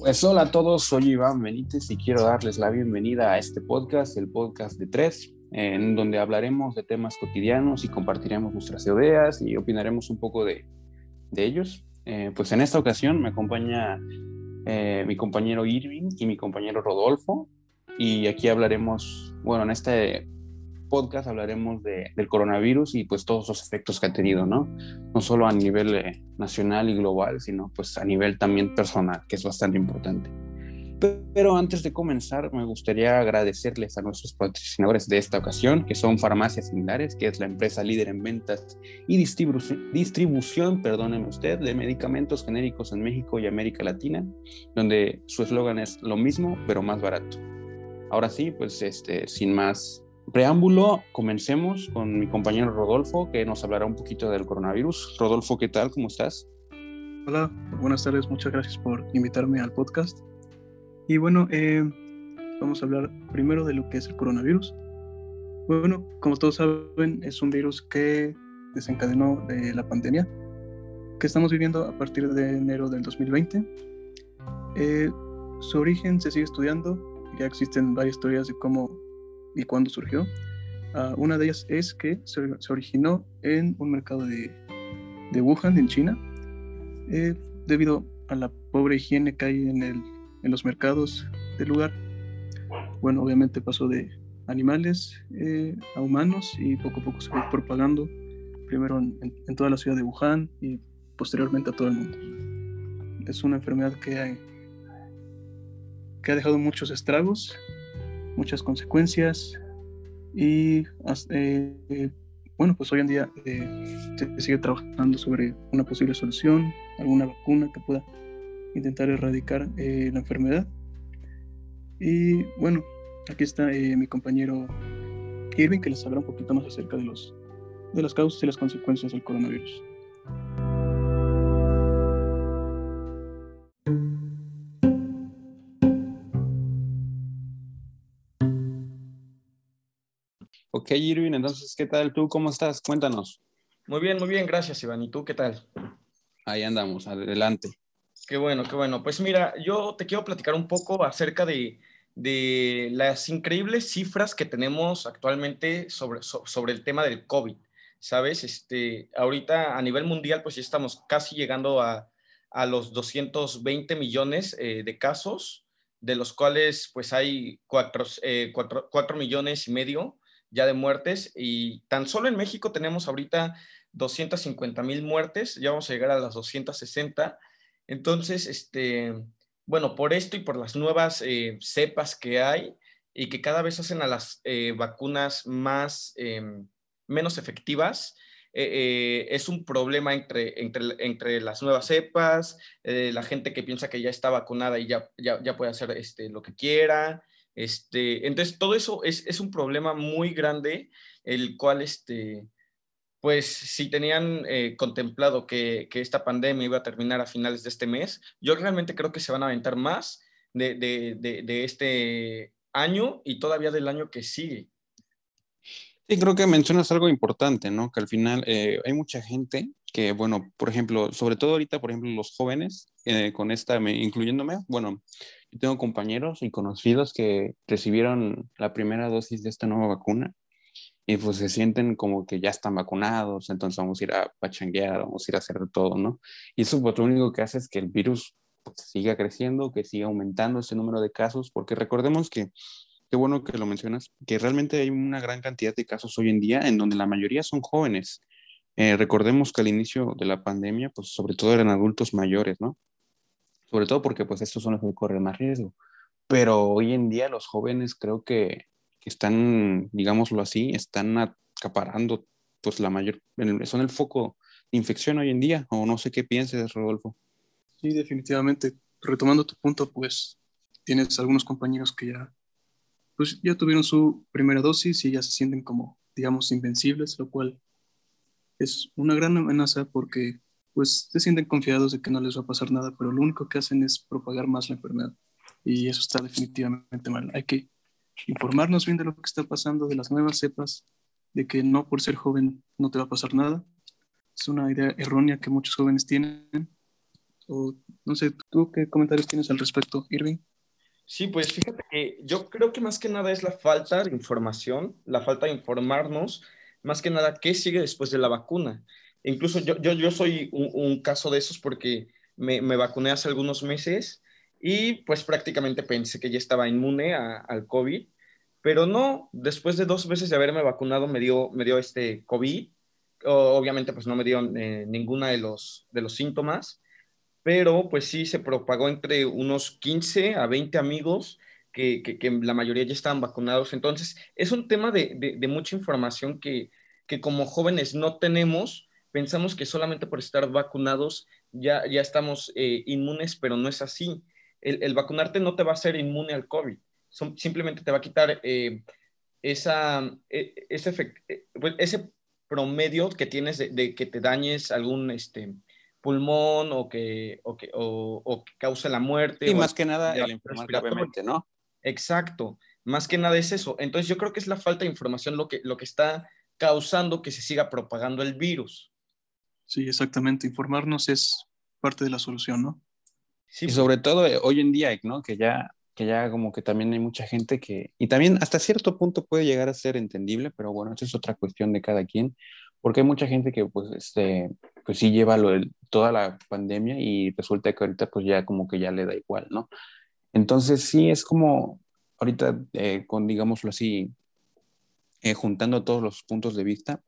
Pues hola a todos, soy Iván Benítez y quiero darles la bienvenida a este podcast, el podcast de tres, en donde hablaremos de temas cotidianos y compartiremos nuestras ideas y opinaremos un poco de, de ellos. Eh, pues en esta ocasión me acompaña eh, mi compañero Irving y mi compañero Rodolfo y aquí hablaremos, bueno, en este podcast hablaremos de, del coronavirus y pues todos los efectos que ha tenido, ¿no? No solo a nivel eh, nacional y global, sino pues a nivel también personal, que es bastante importante. Pero antes de comenzar, me gustaría agradecerles a nuestros patrocinadores de esta ocasión, que son Farmacias Similares, que es la empresa líder en ventas y distribución, perdóneme usted, de medicamentos genéricos en México y América Latina, donde su eslogan es lo mismo, pero más barato. Ahora sí, pues este, sin más preámbulo, comencemos con mi compañero Rodolfo, que nos hablará un poquito del coronavirus. Rodolfo, ¿qué tal? ¿Cómo estás? Hola, buenas tardes, muchas gracias por invitarme al podcast. Y bueno, eh, vamos a hablar primero de lo que es el coronavirus. Bueno, como todos saben, es un virus que desencadenó la pandemia que estamos viviendo a partir de enero del 2020. Eh, su origen se sigue estudiando, ya existen varias teorías de cómo y cuándo surgió. Uh, una de ellas es que se, se, originó en un mercado de, de Wuhan, en China, eh, debido a la pobre higiene que hay en, el, en, los mercados del lugar. Bueno, obviamente pasó de animales eh, a humanos y poco a poco se fue propagando, primero en, en, toda la ciudad de Wuhan y posteriormente a todo el mundo. Es una enfermedad que, hay, que ha dejado muchos estragos muchas consecuencias y eh, bueno, pues hoy en día eh, se sigue trabajando sobre una posible solución, alguna vacuna que pueda intentar erradicar eh, la enfermedad. Y bueno, aquí está eh, mi compañero Irving que les hablará un poquito más acerca de, los, de las causas y las consecuencias del coronavirus. Ok, Irving, entonces, ¿qué tal tú? ¿Cómo estás? Cuéntanos. Muy bien, muy bien, gracias, Iván. ¿Y tú qué tal? Ahí andamos, adelante. Qué bueno, qué bueno. Pues mira, yo te quiero platicar un poco acerca de, de las increíbles cifras que tenemos actualmente sobre, sobre el tema del COVID. ¿Sabes? Este, ahorita a nivel mundial, pues ya estamos casi llegando a, a los 220 millones eh, de casos, de los cuales pues hay 4, eh, 4, 4 millones y medio ya de muertes y tan solo en México tenemos ahorita 250 mil muertes, ya vamos a llegar a las 260. Entonces, este, bueno, por esto y por las nuevas eh, cepas que hay y que cada vez hacen a las eh, vacunas más, eh, menos efectivas, eh, es un problema entre, entre, entre, las nuevas cepas, la gente que piensa que ya está vacunada y ya, ya, ya puede hacer este, lo que quiera, este, entonces, todo eso es, es, un problema muy grande, el cual, este, pues, si tenían eh, contemplado que, que, esta pandemia iba a terminar a finales de este mes, yo realmente creo que se van a aventar más de, de, de, de este año y todavía del año que sigue. Sí, creo que mencionas algo importante, ¿no? Que al final eh, hay mucha gente que, bueno, por ejemplo, sobre todo ahorita, por ejemplo, los jóvenes, eh, con esta, incluyéndome, bueno, yo tengo compañeros y conocidos que recibieron la primera dosis de esta nueva vacuna y pues se sienten como que ya están vacunados, entonces vamos a ir a pachanguear, vamos a ir a hacer todo, ¿no? Y eso pues lo único que hace es que el virus pues, siga creciendo, que siga aumentando ese número de casos, porque recordemos que, qué bueno que lo mencionas, que realmente hay una gran cantidad de casos hoy en día en donde la mayoría son jóvenes. Eh, recordemos que al inicio de la pandemia, pues sobre todo eran adultos mayores, ¿no? Sobre todo porque pues estos son los que corren más riesgo. Pero hoy en día los jóvenes creo que, están, digámoslo así, están acaparando pues la mayor, son el foco de infección hoy en día, o no sé qué pienses, Rodolfo. Sí, definitivamente. Retomando tu punto, pues tienes algunos compañeros que ya, pues, ya tuvieron su primera dosis y ya se sienten como, digamos, invencibles, lo cual es una gran amenaza porque pues se sienten confiados de que no les va a pasar nada, pero lo único que hacen es propagar más la enfermedad. Y eso está definitivamente mal. Hay que informarnos bien de lo que está pasando, de las nuevas cepas, de que no por ser joven no te va a pasar nada. Es una idea errónea que muchos jóvenes tienen. O no sé, ¿tú qué comentarios tienes al respecto, Irving? Sí, pues fíjate que yo creo que más que nada es la falta de información, la falta de informarnos, más que nada qué sigue después de la vacuna. Incluso yo, yo, yo soy un, caso de esos porque me, me, vacuné hace algunos meses y pues prácticamente pensé que ya estaba inmune al COVID, pero no, después de dos veces de haberme vacunado me dio, me dio este COVID. obviamente pues no me dio eh, ninguna de los, de los síntomas, pero pues sí se propagó entre unos 15 a 20 amigos que, que, la mayoría ya estaban vacunados. Entonces, es un tema de, de, mucha información que, que, como jóvenes no tenemos. Pensamos que solamente por estar vacunados ya, ya estamos eh, inmunes, pero no es así. El, el, vacunarte no te va a hacer inmune al COVID, simplemente te va a quitar eh, esa, e, ese, eh, pues, ese promedio que tienes de, de, que te dañes algún, este, pulmón o que, o que, o, cause la muerte. Y más que nada el enfermar gravemente, ¿no? Exacto, más que nada es eso. Entonces yo creo que es la falta de información lo que, lo que está causando que se siga propagando el virus. Sí, exactamente. Informarnos es parte de la solución, ¿no? Sí, y sobre todo eh, hoy en día, ¿no? Que ya, que ya como que también hay mucha gente que, y también hasta cierto punto puede llegar a ser entendible, pero bueno, eso es otra cuestión de cada quien, porque hay mucha gente que pues, este, pues sí lleva lo toda la pandemia y resulta que ahorita pues ya como que ya le da igual, ¿no? Entonces sí es como ahorita, eh, con digámoslo así, eh, juntando todos los puntos de vista,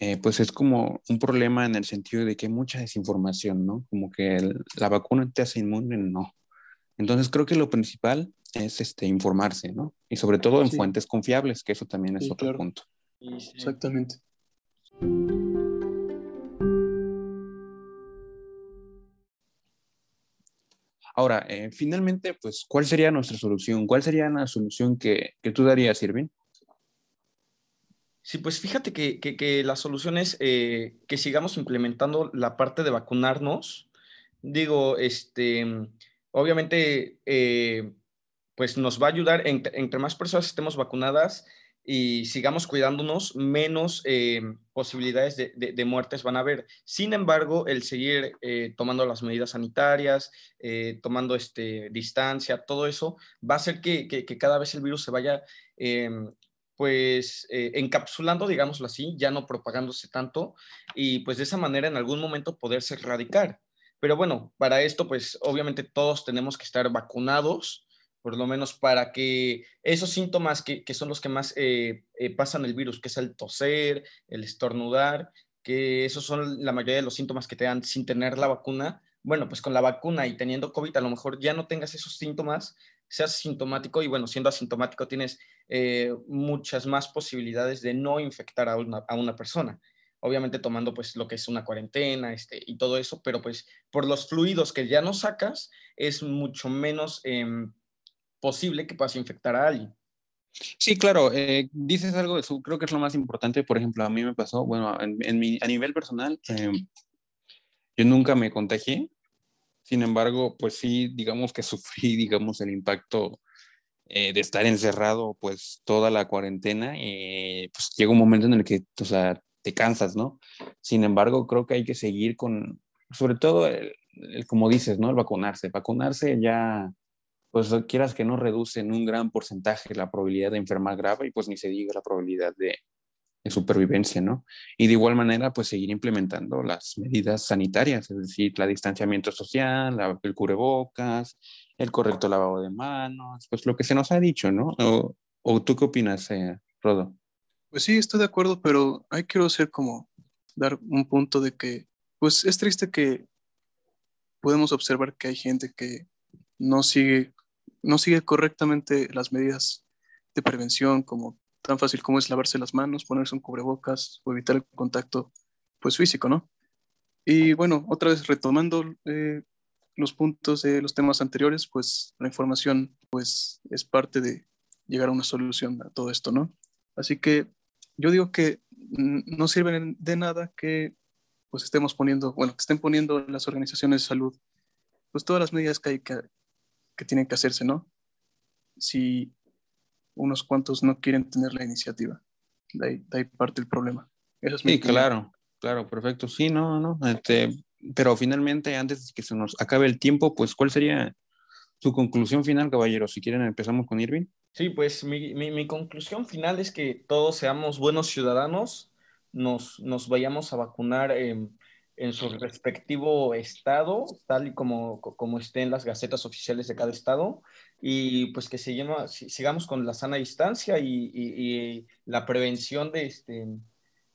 eh, pues es como un problema en el sentido de que hay mucha desinformación, ¿no? Como que la vacuna te hace inmune, no. Entonces creo que lo principal es este, informarse, ¿no? Y sobre todo en fuentes confiables, que eso también es otro punto. Exactamente. Ahora, eh, finalmente, pues, ¿cuál sería nuestra solución? ¿Cuál sería la solución que, que tú darías, Irving? Sí, pues fíjate que, que, la solución es eh, que sigamos implementando la parte de vacunarnos. Digo, este, obviamente, eh, pues nos va a ayudar, entre más personas estemos vacunadas, y sigamos cuidándonos, menos eh, posibilidades de, muertes van a haber. Sin embargo, el seguir eh, tomando las medidas sanitarias, tomando este, distancia, todo eso, va a hacer que, cada vez el virus se vaya pues encapsulando, digámoslo así, ya no propagándose tanto y pues de esa manera en algún momento poderse erradicar. Pero bueno, para esto pues obviamente todos tenemos que estar vacunados por lo menos para que esos síntomas que, son los que más eh, eh, pasan el virus, que es el toser, el estornudar, que esos son la mayoría de los síntomas que te dan sin tener la vacuna, bueno, pues con la vacuna y teniendo COVID a lo mejor ya no tengas esos síntomas, seas sintomático y bueno, siendo asintomático tienes eh, muchas más posibilidades de no infectar a una, a una persona obviamente tomando pues lo que es una cuarentena este, y todo eso, pero pues por los fluidos que ya no sacas es mucho menos em, posible que puedas infectar a alguien. Sí, claro, eh, dices algo de eso, creo que es lo más importante, por ejemplo, a mí me pasó, bueno, en, mi, a nivel personal, em, yo nunca me contagié, sin embargo, pues sí, digamos que sufrí, digamos, el impacto eh, de estar encerrado, pues toda la cuarentena, y pues llega un momento en el que, o sea, te cansas, ¿no? Sin embargo, creo que hay que seguir con, sobre todo, el, como dices, ¿no? El vacunarse, vacunarse ya pues quieras que no reduce en un gran porcentaje la probabilidad de enfermar grave y pues ni se diga la probabilidad de, supervivencia, ¿no? Y de igual manera, pues seguir implementando las medidas sanitarias, es decir, la distanciamiento social, el cubrebocas, el correcto lavado de manos, pues lo que se nos ha dicho, ¿no? ¿O, tú qué opinas, eh, Rodo? Pues sí, estoy de acuerdo, pero hay quiero hacer como dar un punto de que, pues es triste que podemos observar que hay gente que no sigue no sigue correctamente las medidas de prevención, como tan fácil como es lavarse las manos, ponerse un cubrebocas o evitar el contacto pues físico, ¿no? Y bueno, otra vez retomando eh, los puntos de los temas anteriores, pues la información pues es parte de llegar a una solución a todo esto, ¿no? Así que yo digo que no sirve de nada que pues estemos poniendo, bueno, que estén poniendo las organizaciones de salud, pues todas las medidas que hay que, que tienen que hacerse, ¿no? Si unos cuantos no quieren tener la iniciativa. De ahí, parte el problema. sí, claro, claro, perfecto. Sí, no, no. Este, pero finalmente, antes de que se nos acabe el tiempo, pues, ¿cuál sería su conclusión final, caballero? Si quieren, empezamos con Irving. Sí, pues mi, mi, mi conclusión final es que todos seamos buenos ciudadanos, nos, nos vayamos a vacunar en, en su respectivo estado, tal y como, como estén las gacetas oficiales de cada estado, y pues que sigamos, sigamos con la sana distancia y, y, la prevención de, este,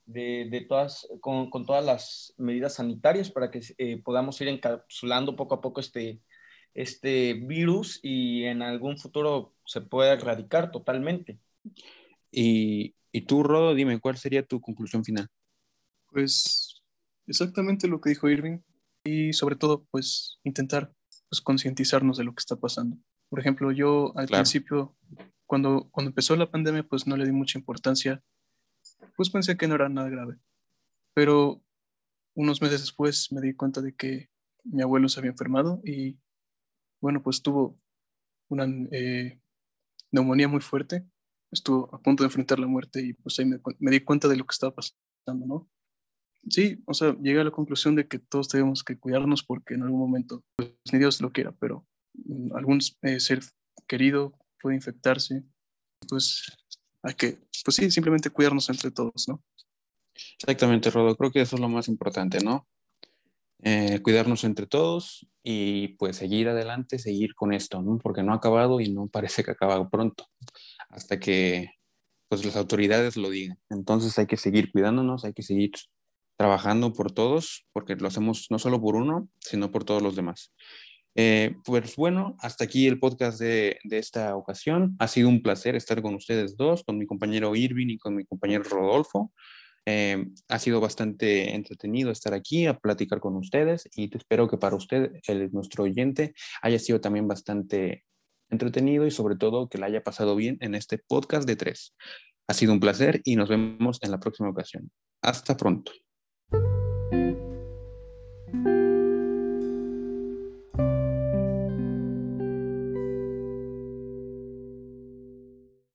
de, de todas, con, con, todas las medidas sanitarias para que eh, podamos ir encapsulando poco a poco este, este virus y en algún futuro se pueda erradicar totalmente. Y, y tú, Rodo, dime, ¿cuál sería tu conclusión final? Pues exactamente lo que dijo Irving y sobre todo, pues intentar pues, concientizarnos de lo que está pasando. Por ejemplo, yo al principio, cuando, cuando empezó la pandemia, pues no le di mucha importancia, pues pensé que no era nada grave. Pero unos meses después me di cuenta de que mi abuelo se había enfermado y bueno, pues tuvo una eh, neumonía muy fuerte, estuvo a punto de enfrentar la muerte y pues ahí me, me, di cuenta de lo que estaba pasando, ¿no? Sí, o sea, llegué a la conclusión de que todos tenemos que cuidarnos porque en algún momento, pues ni Dios lo quiera, pero algún eh, ser querido puede infectarse, pues hay que, pues sí, simplemente cuidarnos entre todos, ¿no? Exactamente, Rodo, creo que eso es lo más importante, ¿no? Eh, cuidarnos entre todos y pues seguir adelante, seguir con esto, ¿no? Porque no ha acabado y no parece que acaba pronto, hasta que pues las autoridades lo digan. Entonces hay que seguir cuidándonos, hay que seguir trabajando por todos, porque lo hacemos no solo por uno, sino por todos los demás. Eh, pues bueno, hasta aquí el podcast de, esta ocasión. Ha sido un placer estar con ustedes dos, con mi compañero Irving y con mi compañero Rodolfo. Eh, ha sido bastante entretenido estar aquí a platicar con ustedes y espero que para usted, el, nuestro oyente, haya sido también bastante entretenido y sobre todo que le haya pasado bien en este podcast de tres. Ha sido un placer y nos vemos en la próxima ocasión. Hasta pronto.